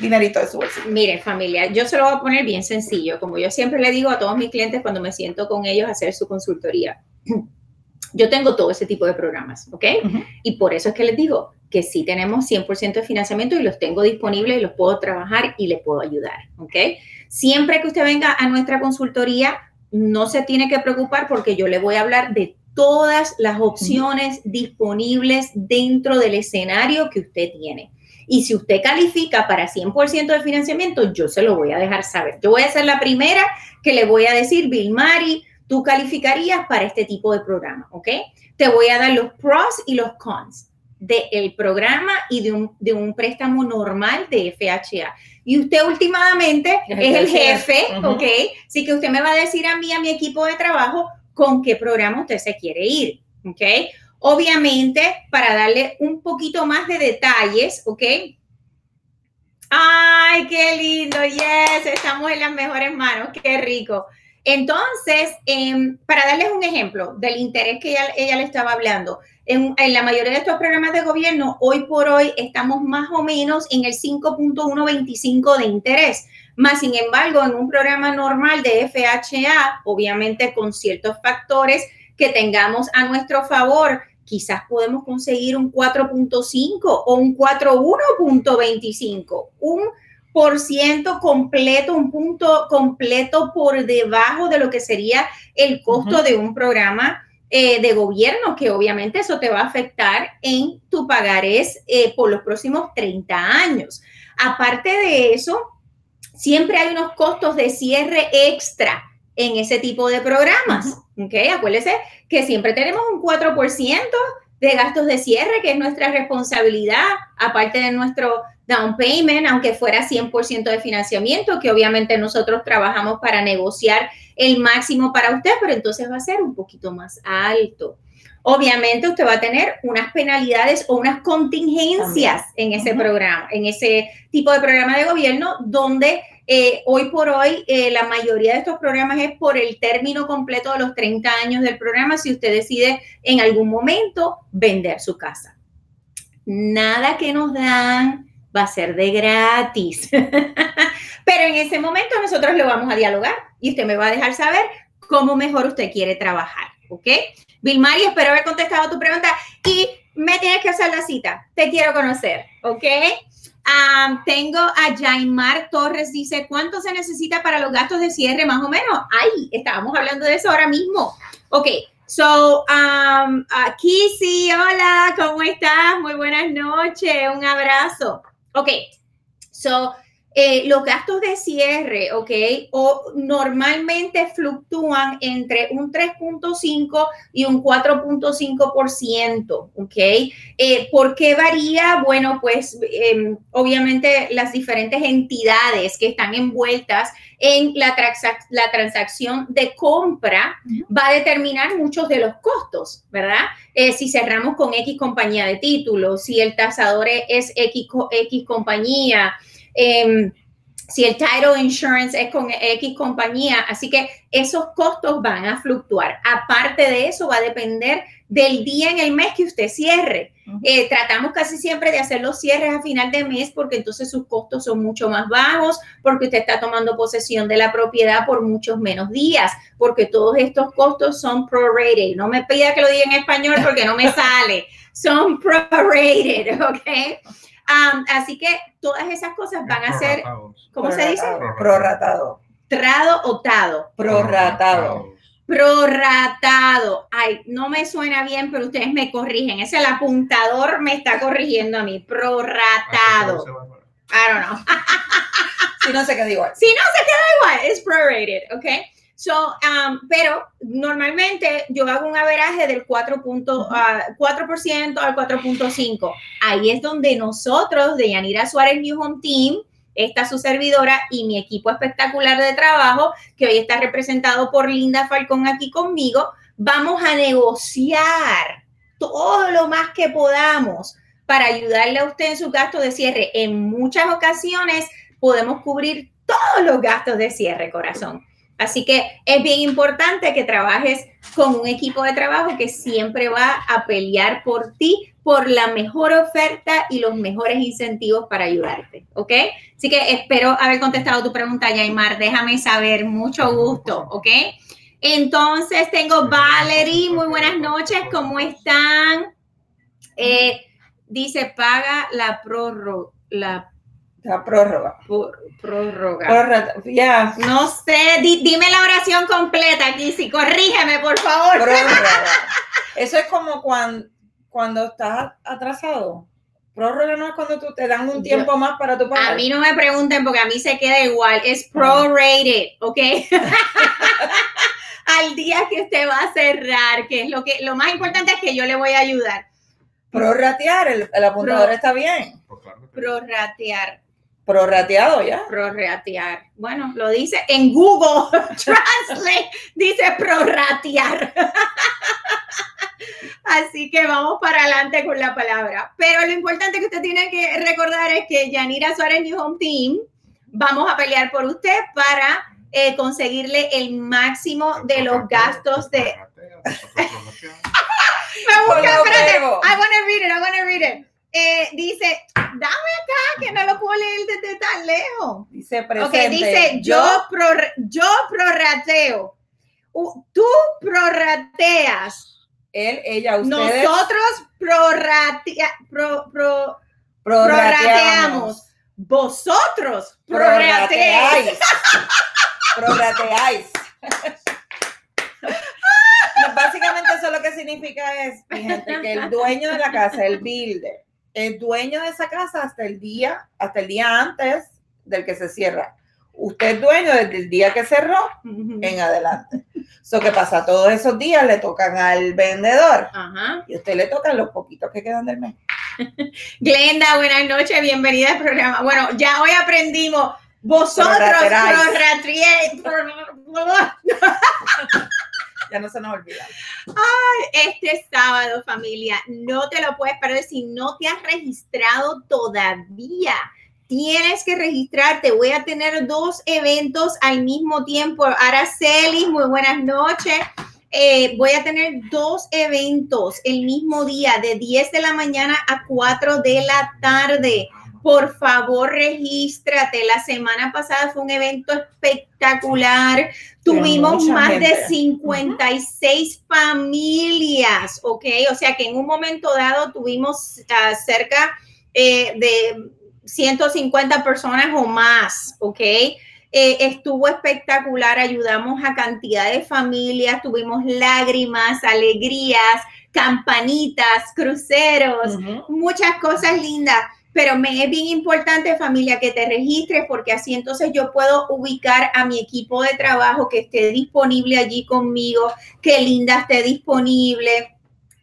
dinerito de su bolsillo. Mire, familia, yo se lo voy a poner bien sencillo, como yo siempre le digo a todos mis clientes cuando me siento con ellos a hacer su consultoría. Yo tengo todo ese tipo de programas, ¿ok? Y por eso es que les digo que sí tenemos 100% de financiamiento y los tengo disponibles y los puedo trabajar y les puedo ayudar, ¿ok? Siempre que usted venga a nuestra consultoría, no se tiene que preocupar porque yo le voy a hablar de todas las opciones disponibles dentro del escenario que usted tiene. Y si usted califica para 100% de financiamiento, yo se lo voy a dejar saber. Yo voy a ser la primera que le voy a decir, Bill Mari, tú calificarías para este tipo de programa, ¿ok? Te voy a dar los pros y los cons del programa y de un, de un préstamo normal de FHA. Y usted últimamente es el jefe, ¿ok? Así que usted me va a decir a mí, a mi equipo de trabajo, con qué programa usted se quiere ir, ¿ok? Obviamente, para darle un poquito más de detalles, ¿ok? Ay, qué lindo, yes, estamos en las mejores manos, qué rico. Entonces, em, para darles un ejemplo del interés que ella, le estaba hablando, en, la mayoría de estos programas de gobierno, hoy por hoy estamos más o menos en el 5.125 de interés. Más sin embargo, en un programa normal de FHA, obviamente con ciertos factores que tengamos a nuestro favor, quizás podemos conseguir un 4.5 o un 4.1.25, un por ciento completo, un punto completo por debajo de lo que sería el costo de un programa eh, de gobierno, que obviamente eso te va a afectar en tu pagarés eh, por los próximos 30 años. Aparte de eso, siempre hay unos costos de cierre extra en ese tipo de programas. ¿ok? Acuérdese que siempre tenemos un 4% de gastos de cierre, que es nuestra responsabilidad, aparte de nuestro down payment, aunque fuera 100% de financiamiento, que obviamente nosotros trabajamos para negociar el máximo para usted, pero entonces va a ser un poquito más alto. Obviamente usted va a tener unas penalidades o unas contingencias en ese programa, en ese tipo de programa de gobierno, donde eh, hoy por hoy eh, la mayoría de estos programas es por el término completo de los 30 años del programa si usted decide en algún momento vender su casa. Nada que nos dan va a ser de gratis. Pero en ese momento nosotros lo vamos a dialogar y usted me va a dejar saber cómo mejor usted quiere trabajar, ¿ok? Vilmari, espero haber contestado tu pregunta y me tienes que hacer la cita. Te quiero conocer, ¿ok? Tengo a Jaimar Torres, dice, ¿cuánto se necesita para los gastos de cierre más o menos? Ay, estábamos hablando de eso ahora mismo. Ok, so, aquí sí, hola, ¿cómo estás? Muy buenas noches, un abrazo. Ok, so eh, los gastos de cierre, ¿ok? O normalmente fluctúan entre un 3.5 y un 4.5%, ¿ok? Eh, ¿Por qué varía? Bueno, pues em, obviamente las diferentes entidades que están envueltas en la, la transacción de compra va a determinar muchos de los costos, ¿verdad? Eh, si cerramos con X compañía de títulos, si el tasador es X, X compañía, Em, si el title insurance es con X compañía, así que esos costos van a fluctuar. Aparte de eso, va a depender del día en el mes que usted cierre. Eh, tratamos casi siempre de hacer los cierres a final de mes porque entonces sus costos son mucho más bajos, porque usted está tomando posesión de la propiedad por muchos menos días, porque todos estos costos son prorated. No me pida que lo diga en español porque no me sale. Son prorated, ¿ok? Así que todas esas cosas van a ser, ¿cómo se dice? Prorratado. Trado o tado. Prorratado. Prorratado. Ay, no me suena bien, pero ustedes me corrigen. Ese el apuntador me está corrigiendo a mí. Prorratado. I don't know. si no se queda igual. Si no se queda igual, es prorated, ¿ok? So, um, pero normalmente yo hago un averaje del 4, uh, al 4.5. Ahí es donde nosotros, de Yanira Suárez New Home Team, esta su servidora y mi equipo espectacular de trabajo, que hoy está representado por Linda Falcón aquí conmigo, vamos a negociar todo lo más que podamos para ayudarle a usted en su gasto de cierre. En muchas ocasiones podemos cubrir todos los gastos de cierre, corazón Así que es bien importante que trabajes con un equipo de trabajo que siempre va a pelear por ti, por la mejor oferta y los mejores incentivos para ayudarte, ¿ok? Así que espero haber contestado tu pregunta, Yaimar. Déjame saber, mucho gusto, ¿ok? Entonces tengo Valerie, muy buenas noches, ¿cómo están? Eh, dice, paga la prórroga. La, prórroga. prórroga. Ya. No sé, dime la oración completa, sí, corrígeme, por favor. Prórroga. Eso es como cuando, cuando estás atrasado. Prórroga no es cuando tú te dan un tiempo más para tu pagar. A mí no me pregunten porque a mí se queda igual. Es prorated, ¿ok? al día que usted va a cerrar, que es lo que lo más importante es que yo le voy a ayudar. Prorratear, el, el apuntador está bien. Prorratear. Prorrateado ya. Prorratear. Bueno, lo dice en Google Translate, dice prorratear. Así que vamos para adelante con la palabra. Pero lo importante que usted tiene que recordar es que Yanira Suárez New Home Team, vamos a pelear por usted para eh, conseguirle el máximo de los gastos de... Me busca, espérate. I want to read it, I want to read it. Eh, dice, dame acá que no lo puedo leer desde tan lejos. Dice presente. dice, yo, pro, yo prorrateo. tú prorrateas. Él, ella, ustedes. Nosotros prorratea, pro, pro, prorrateamos. Vosotros prorrateáis. prorrateáis. Básicamente eso lo que significa es, gente, que el dueño de la casa, el builder, el dueño de esa casa hasta el día, hasta el día antes del que se cierra. Usted es dueño desde el día que cerró en adelante. Eso que pasa, todos esos días le tocan al vendedor y usted le tocan los poquitos que quedan del mes. Glenda, buenas noches, bienvenida al programa. Bueno, ya hoy aprendimos vosotros, ya no se nos olvida. Ay, este sábado, familia, no te lo puedes perder si no te has registrado todavía. Tienes que registrarte. Voy a tener dos eventos al mismo tiempo. Araceli, muy buenas noches. Eh, voy a tener dos eventos el mismo día, de 10 de la mañana a 4 de la tarde por favor regístrate. La semana pasada fue un evento espectacular. Tuvimos más de 56 familias, ¿ok? O sea que en un momento dado tuvimos uh, cerca eh, de 150 personas o más, ¿ok? Eh, estuvo espectacular, ayudamos a cantidad de familias, tuvimos lágrimas, alegrías, campanitas, cruceros, muchas cosas lindas pero me es bien importante familia que te registres porque así entonces yo puedo ubicar a mi equipo de trabajo que esté disponible allí conmigo, que Linda esté disponible,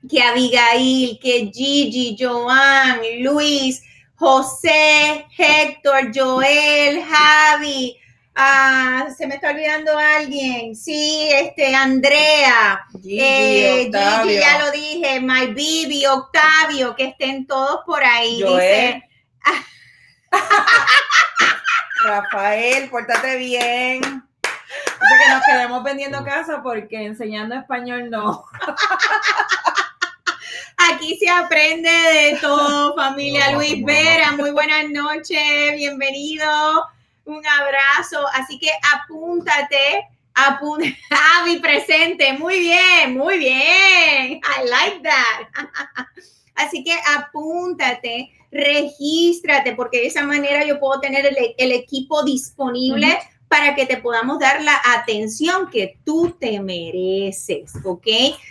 que Abigail, que Gigi, Joan, Luis, José, Héctor, Joel, Javi, Ah, se me está olvidando alguien. Sí, este, Andrea. Gigi, eh, ya lo dije. My Bibi, Octavio, que estén todos por ahí. Dice. Rafael, pórtate bien. Dice que nos quedemos vendiendo casa porque enseñando español no. Aquí se aprende de todo, familia Luis Vera. Muy buenas noches, bienvenido un abrazo. Así que apúntate, apúntate. Ah, mi presente. Muy bien, muy bien. I like that. Así que apúntate, regístrate, porque de esa manera yo puedo tener el, equipo disponible para que te podamos dar la atención que tú te mereces, ¿ok?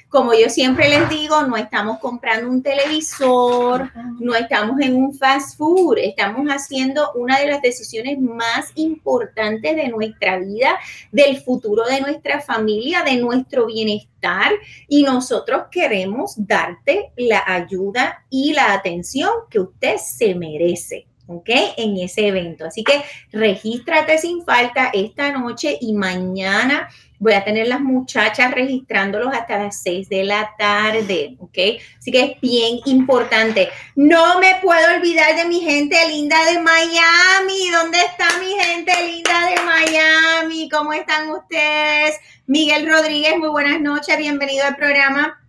Como yo siempre les digo, no estamos comprando un televisor, no estamos en un fast food, estamos haciendo una de las decisiones más importantes de nuestra vida, del futuro de nuestra familia, de nuestro bienestar y nosotros queremos darte la ayuda y la atención que usted se merece. ¿Ok? En ese evento. Así que regístrate sin falta esta noche y mañana voy a tener las muchachas registrándolos hasta las 6 de la tarde, ¿ok? Así que es bien importante. No me puedo olvidar de mi gente linda de Miami. ¿Dónde está mi gente linda de Miami? ¿Cómo están ustedes? Miguel Rodríguez, muy buenas noches, bienvenido al programa.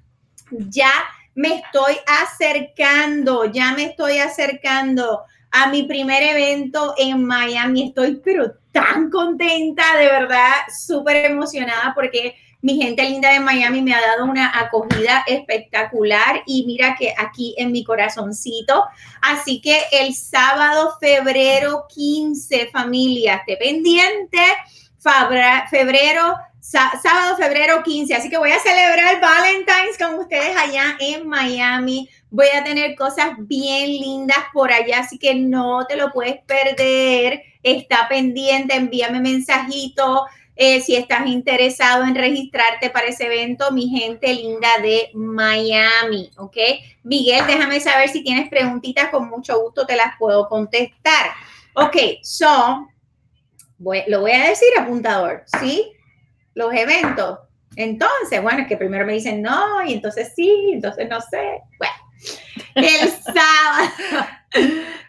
Ya me estoy acercando, ya me estoy acercando a mi primer evento en Miami. Estoy pero tan contenta, de verdad, súper emocionada porque mi gente linda de Miami me ha dado una acogida espectacular y mira que aquí en mi corazoncito. Así que el sábado, febrero 15, familia, esté pendiente. Febrero, sábado, febrero 15. Así que voy a celebrar Valentine's con ustedes allá en Miami. Voy a tener cosas bien lindas por allá, así que no te lo puedes perder. Está pendiente, envíame mensajito. Eh, si estás interesado en registrarte para ese evento, mi gente linda de Miami, ¿ok? Miguel, déjame saber si tienes preguntitas, con mucho gusto te las puedo contestar. Ok, so, lo voy a decir apuntador, ¿sí? Los eventos. Entonces, bueno, es que primero me dicen no, y entonces sí, entonces no sé. Bueno, el sábado,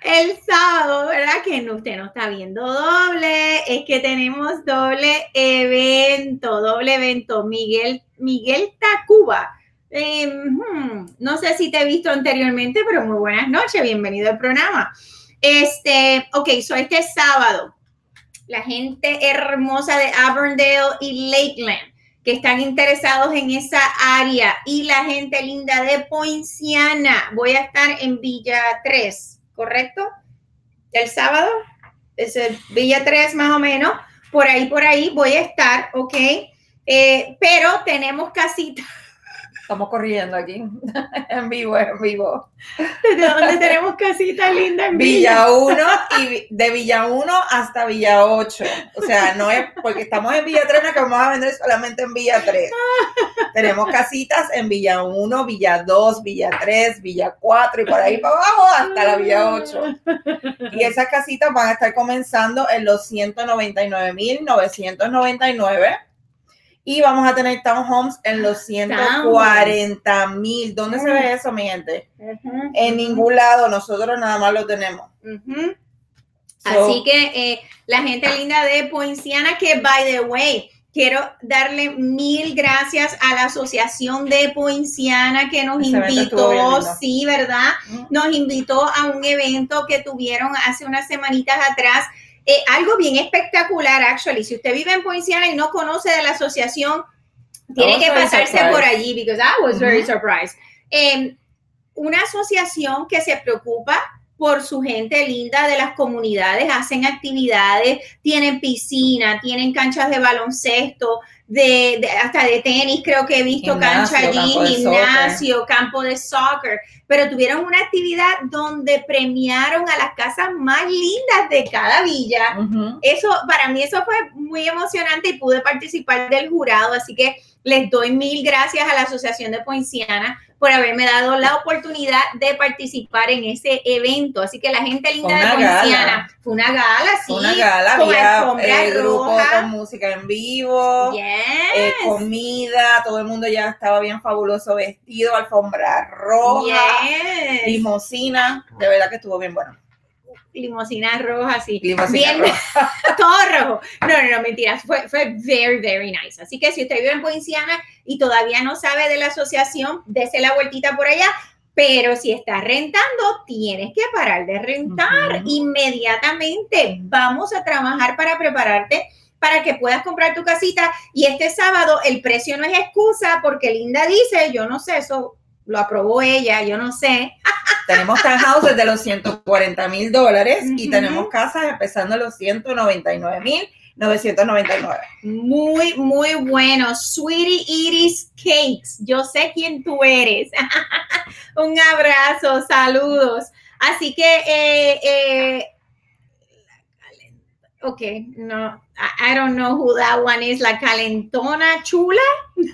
el sábado, ¿verdad? Que usted no está viendo doble, es que tenemos doble evento, doble evento. Miguel, Miguel Tacuba. Hmm, no sé si te he visto anteriormente, pero muy buenas noches, bienvenido al programa. Este, ok, so este sábado, la gente hermosa de Avondale y Lakeland que están interesados en esa área y la gente linda de Poinciana. Voy a estar en Villa 3, ¿correcto? El sábado, es el Villa 3 más o menos, por ahí, por ahí voy a estar, ¿ok? Eh, pero tenemos casitas Estamos corriendo aquí, en vivo, en vivo. ¿De dónde tenemos casita linda en Villa? Villa 1 y de Villa 1 hasta Villa 8. O sea, no es porque estamos en Villa 3, no que vamos a vender solamente en Villa 3. tenemos casitas en Villa 1, Villa 2, Villa 3, Villa 4 y por ahí para abajo hasta la Villa 8. Y esas casitas van a estar comenzando en los 199.999 y vamos a tener townhomes en los 140 mil. ¿Dónde se ve eso, mi gente? En ningún lado, nosotros nada más lo tenemos. Así que eh, la gente linda de Poinciana, que by the way, quiero darle mil gracias a la Asociación de Poinciana que nos invitó, sí, ¿verdad? Nos invitó a un evento que tuvieron hace unas semanitas atrás eh, algo bien espectacular, actually. Si usted vive en Poinciana y no conoce de la asociación, tiene que pasarse por allí, because I was very surprised. Em, una asociación que se preocupa por su gente linda de las comunidades, hacen actividades, tienen piscina, tienen canchas de baloncesto, de, hasta de tenis, creo que he visto cancha allí, gimnasio, campo de soccer, pero tuvieron una actividad donde premiaron a las casas más lindas de cada villa. Eso, para mí eso fue muy emocionante y pude participar del jurado, así que les doy mil gracias a la Asociación de Poinciana por haberme dado la oportunidad de participar en ese evento. Así que la gente linda de Poinciana, fue una gala, sí. Una gala, con había el grupo con música en vivo, eh, comida, todo el mundo ya estaba bien fabuloso vestido, alfombra roja, limosina, de verdad que estuvo bien bueno limosina roja, sí. Limosina roja. todo rojo. No, no, no, mentiras. Fue, fue very, very nice. Así que si usted vive en Poinciana y todavía no sabe de la asociación, dése la vueltita por allá. Pero si estás rentando, tienes que parar de rentar inmediatamente. Vamos a trabajar para prepararte para que puedas comprar tu casita. Y este sábado el precio no es excusa porque Linda dice, yo no sé, eso lo aprobó ella, yo no sé. tenemos townhouses de los 140 mil dólares y tenemos casas empezando los 199 mil. 999. Muy, muy bueno. Sweetie Iris Cakes. Yo sé quién tú eres. Un abrazo, saludos. Así que eh, eh, ok, no, I, don't know who that one is, la calentona chula, no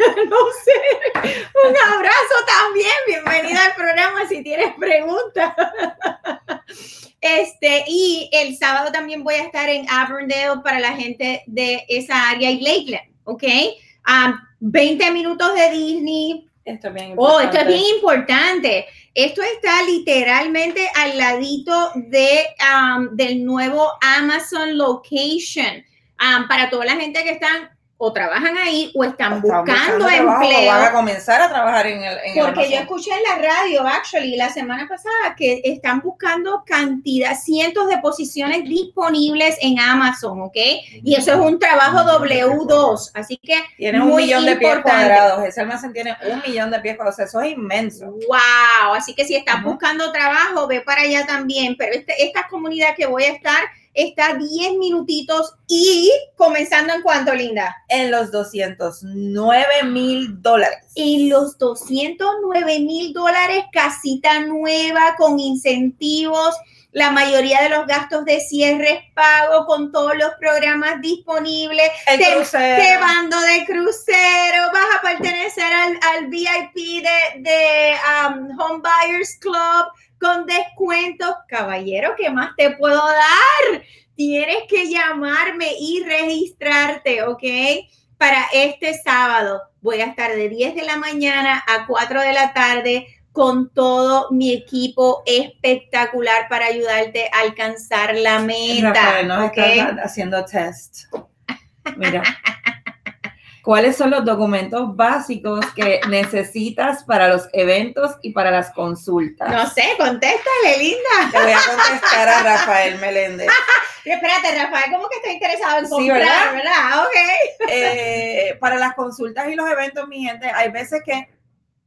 sé, un abrazo también, bienvenida al programa si tienes preguntas. Este, y el sábado también voy a estar en Avondale para la gente de esa área y Lakeland, ¿ok? 20 minutos de Disney. Esto es bien importante. Oh, esto es bien importante. Esto está literalmente al ladito de, del nuevo Amazon Location. para toda la gente que están o trabajan ahí o están, buscando, empleo. van a comenzar a trabajar en el. porque yo escuché en la radio, actually, la semana pasada, que están buscando cantidad, cientos de posiciones disponibles en Amazon, ¿ok? Y eso es un trabajo W2, así que. Tiene un millón de pies cuadrados. Ese almacén tiene un millón de pies cuadrados. Eso es inmenso. ¡Wow! Así que si estás buscando trabajo, ve para allá también. Pero este, esta comunidad que voy a estar está 10 minutitos y comenzando en cuánto, Linda? En los 209 mil dólares. En los 209 mil dólares, casita nueva con incentivos. La mayoría de los gastos de cierre es pago con todos los programas disponibles. El te, crucero. Te bando de crucero. Vas a pertenecer al, VIP de, de um, Home Buyers Club con descuentos. Caballero, ¿qué más te puedo dar? Tienes que llamarme y registrarte, ¿ok? Para este sábado voy a estar de 10 de la mañana a 4 de la tarde con todo mi equipo espectacular para ayudarte a alcanzar la meta. Rafael, haciendo test. Mira. ¿Cuáles son los documentos básicos que necesitas para los eventos y para las consultas? No sé, contéstale, linda. Te voy a contestar a Rafael Meléndez. Espérate, Rafael, ¿cómo que está interesado en comprar, sí, ¿verdad? Ok. Eh, para las consultas y los eventos, mi gente, hay veces que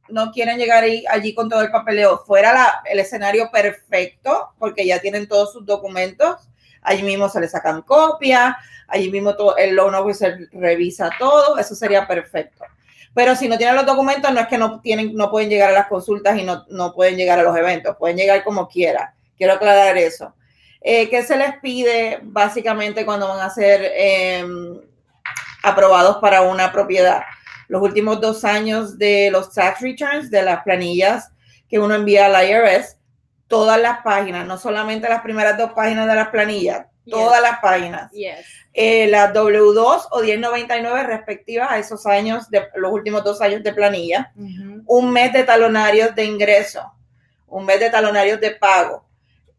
no quieren llegar ahí, allí con todo el papeleo. Fuera el escenario perfecto, porque ya tienen todos sus documentos allí mismo se le sacan copias, allí mismo todo, el loan officer revisa todo, eso sería perfecto. Pero si no tienen los documentos, no es que no, tienen, no pueden llegar a las consultas y no, no pueden llegar a los eventos, pueden llegar como quiera. Quiero aclarar eso. Eh, ¿Qué se les pide básicamente cuando van a ser em, aprobados para una propiedad? Los últimos dos años de los tax returns, de las planillas que uno envía al IRS, todas las páginas, no solamente las primeras dos páginas de las planillas, todas las páginas. Eh, las W2 o 1099 respectivas a esos años, de los últimos dos años de planilla. Un mes de talonarios de ingreso, un mes de talonarios de pago.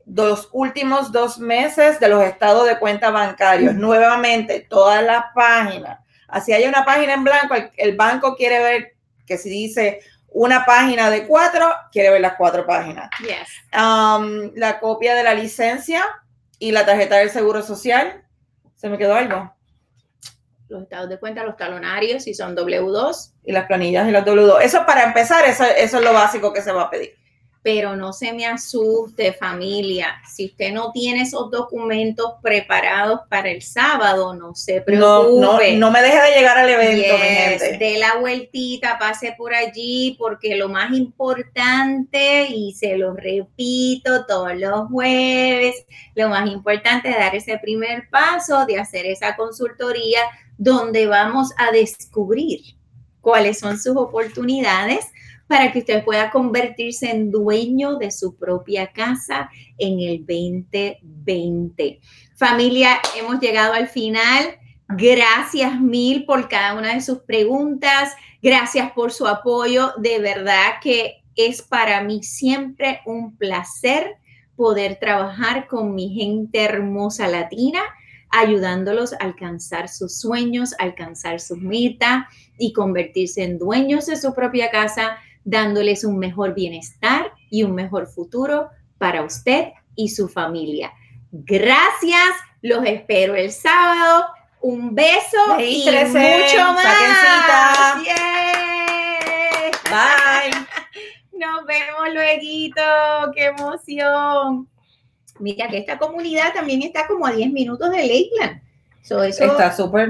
Los últimos dos meses de los estados de cuenta bancarios. Nuevamente, todas las páginas. Así hay una página en blanco, el banco quiere ver que si dice una página de cuatro, quiere ver las cuatro páginas. Yes. Um, la copia de la licencia y la tarjeta del seguro social. ¿Se me quedó algo? Los estados de cuenta, los talonarios, si son W2. Y las planillas y las W2. Eso para empezar, eso es lo básico que se va a pedir pero no se me asuste familia. Si usted no tiene esos documentos preparados para el sábado, no se preocupe. No, no, me deje de llegar al evento, mi gente. De la vueltita, pase por allí, porque lo más importante, y se lo repito todos los jueves, lo más importante es dar ese primer paso de hacer esa consultoría donde vamos a descubrir cuáles son sus oportunidades para que usted pueda convertirse en dueño de su propia casa en el 2020. Familia, hemos llegado al final. Gracias mil por cada una de sus preguntas. Gracias por su apoyo. De verdad que es para mí siempre un placer poder trabajar con mi gente hermosa latina, ayudándolos a alcanzar sus sueños, alcanzar sus metas y convertirse en dueños de su propia casa dándoles un mejor bienestar y un mejor futuro para usted y su familia. Gracias, los espero el sábado. Un beso y mucho más. Bye. Nos vemos luego. Qué emoción. Mira que esta comunidad también está como a 10 minutos de Lakeland. está súper.